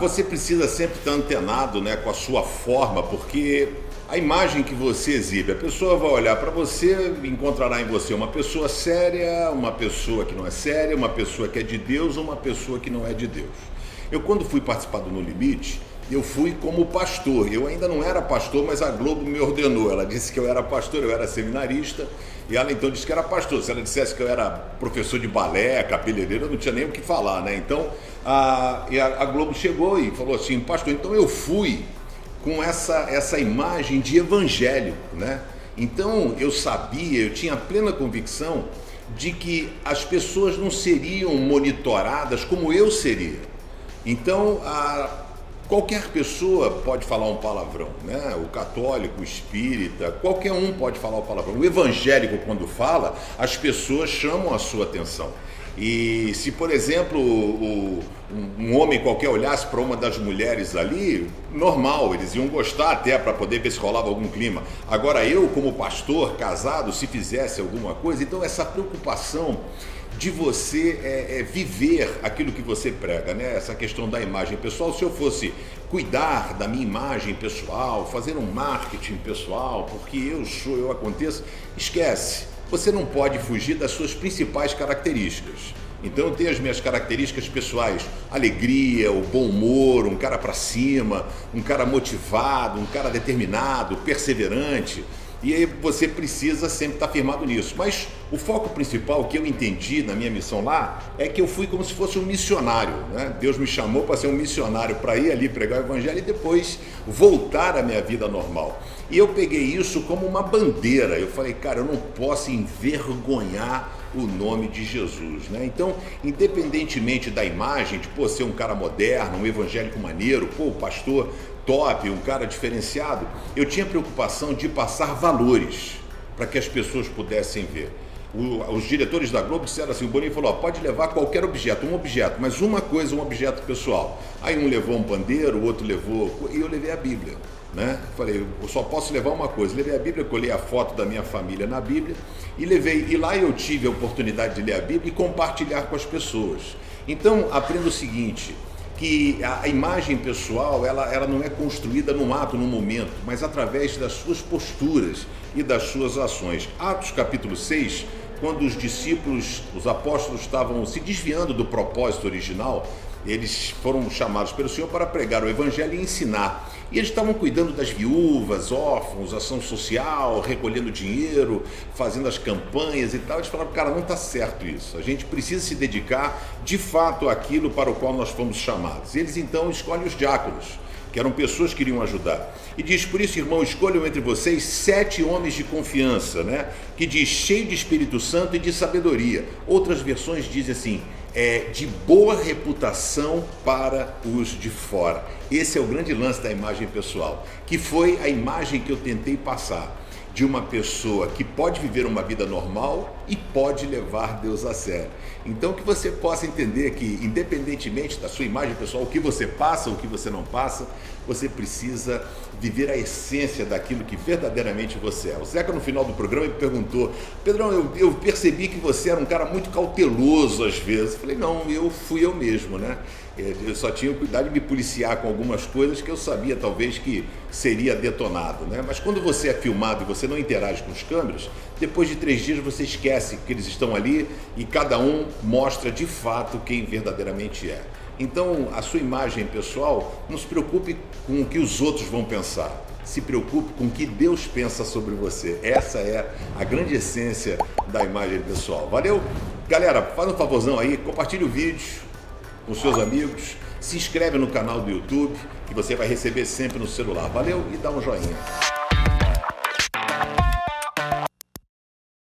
Você precisa sempre estar antenado né, com a sua forma, porque a imagem que você exibe, a pessoa vai olhar para você encontrará em você uma pessoa séria, uma pessoa que não é séria, uma pessoa que é de Deus ou uma pessoa que não é de Deus. Eu, quando fui participar do No Limite, eu fui como pastor. Eu ainda não era pastor, mas a Globo me ordenou. Ela disse que eu era pastor, eu era seminarista, e ela então disse que era pastor. Se ela dissesse que eu era professor de balé, cabeleireiro, eu não tinha nem o que falar, né? Então a, a, Globo chegou e falou assim, pastor, então eu fui com essa, essa imagem de evangélico, né? Então eu sabia, eu tinha plena convicção de que as pessoas não seriam monitoradas como eu seria. Então, a, qualquer pessoa pode falar um palavrão, né? O católico, o espírita, qualquer um pode falar o palavrão. O evangélico, quando fala, as pessoas chamam a sua atenção. E se, por exemplo, o, um homem qualquer olhasse para uma das mulheres ali, normal, eles iam gostar até para poder ver se rolava algum clima. Agora, eu, como pastor, casado, se fizesse alguma coisa, então essa preocupação de você é, é, viver aquilo que você prega, né? Essa questão da imagem pessoal. Se eu fosse cuidar da minha imagem pessoal, fazer um marketing pessoal, porque eu sou, eu aconteço, esquece. Você não pode fugir das suas principais características. Então eu tenho as minhas características pessoais, alegria, o bom humor, um cara para cima, um cara motivado, um cara determinado, perseverante. E você precisa sempre estar firmado nisso. Mas o foco principal que eu entendi na minha missão lá é que eu fui como se fosse um missionário. Né? Deus me chamou para ser um missionário, para ir ali pregar o evangelho e depois voltar à minha vida normal. E eu peguei isso como uma bandeira. Eu falei, cara, eu não posso envergonhar o nome de Jesus, né? Então, independentemente da imagem, de pô, ser um cara moderno, um evangélico maneiro, pô, o pastor top, um cara diferenciado, eu tinha preocupação de passar valores para que as pessoas pudessem ver. O, os diretores da Globo disseram assim: o Boninho falou, ó, pode levar qualquer objeto, um objeto, mas uma coisa, um objeto pessoal. Aí um levou um pandeiro, o outro levou. E eu levei a Bíblia. Né? Falei, eu só posso levar uma coisa. Levei a Bíblia, colhei a foto da minha família na Bíblia e levei. E lá eu tive a oportunidade de ler a Bíblia e compartilhar com as pessoas. Então, aprenda o seguinte: que a imagem pessoal ela, ela não é construída num ato, num momento, mas através das suas posturas e das suas ações. Atos capítulo 6, quando os discípulos, os apóstolos estavam se desviando do propósito original, eles foram chamados pelo Senhor para pregar o evangelho e ensinar. E eles estavam cuidando das viúvas, órfãos, ação social, recolhendo dinheiro, fazendo as campanhas e tal. Eles falaram, cara, não está certo isso. A gente precisa se dedicar de fato àquilo para o qual nós fomos chamados. Eles então escolhem os diáconos, que eram pessoas que iriam ajudar. E diz, por isso, irmão, escolham entre vocês sete homens de confiança, né? Que diz, cheio de Espírito Santo e de sabedoria. Outras versões dizem assim, é, de boa reputação para os de fora. Esse é o grande lance da imagem pessoal, que foi a imagem que eu tentei passar de uma pessoa que pode viver uma vida normal e pode levar Deus a sério. Então que você possa entender que, independentemente da sua imagem pessoal, o que você passa, o que você não passa, você precisa viver a essência daquilo que verdadeiramente você é. O Zeca, no final do programa, me perguntou: Pedrão, eu, eu percebi que você era um cara muito cauteloso às vezes. Eu falei: não, eu fui eu mesmo, né? É, eu só tinha cuidado de me policiar com algumas coisas que eu sabia talvez que seria detonado, né? Mas quando você é filmado e você não interage com os câmeras, depois de três dias você esquece que eles estão ali e cada um mostra de fato quem verdadeiramente é. Então, a sua imagem pessoal, não se preocupe com o que os outros vão pensar. Se preocupe com o que Deus pensa sobre você. Essa é a grande essência da imagem pessoal. Valeu? Galera, faz um favorzão aí, compartilhe o vídeo com seus amigos, se inscreve no canal do YouTube, que você vai receber sempre no celular. Valeu e dá um joinha.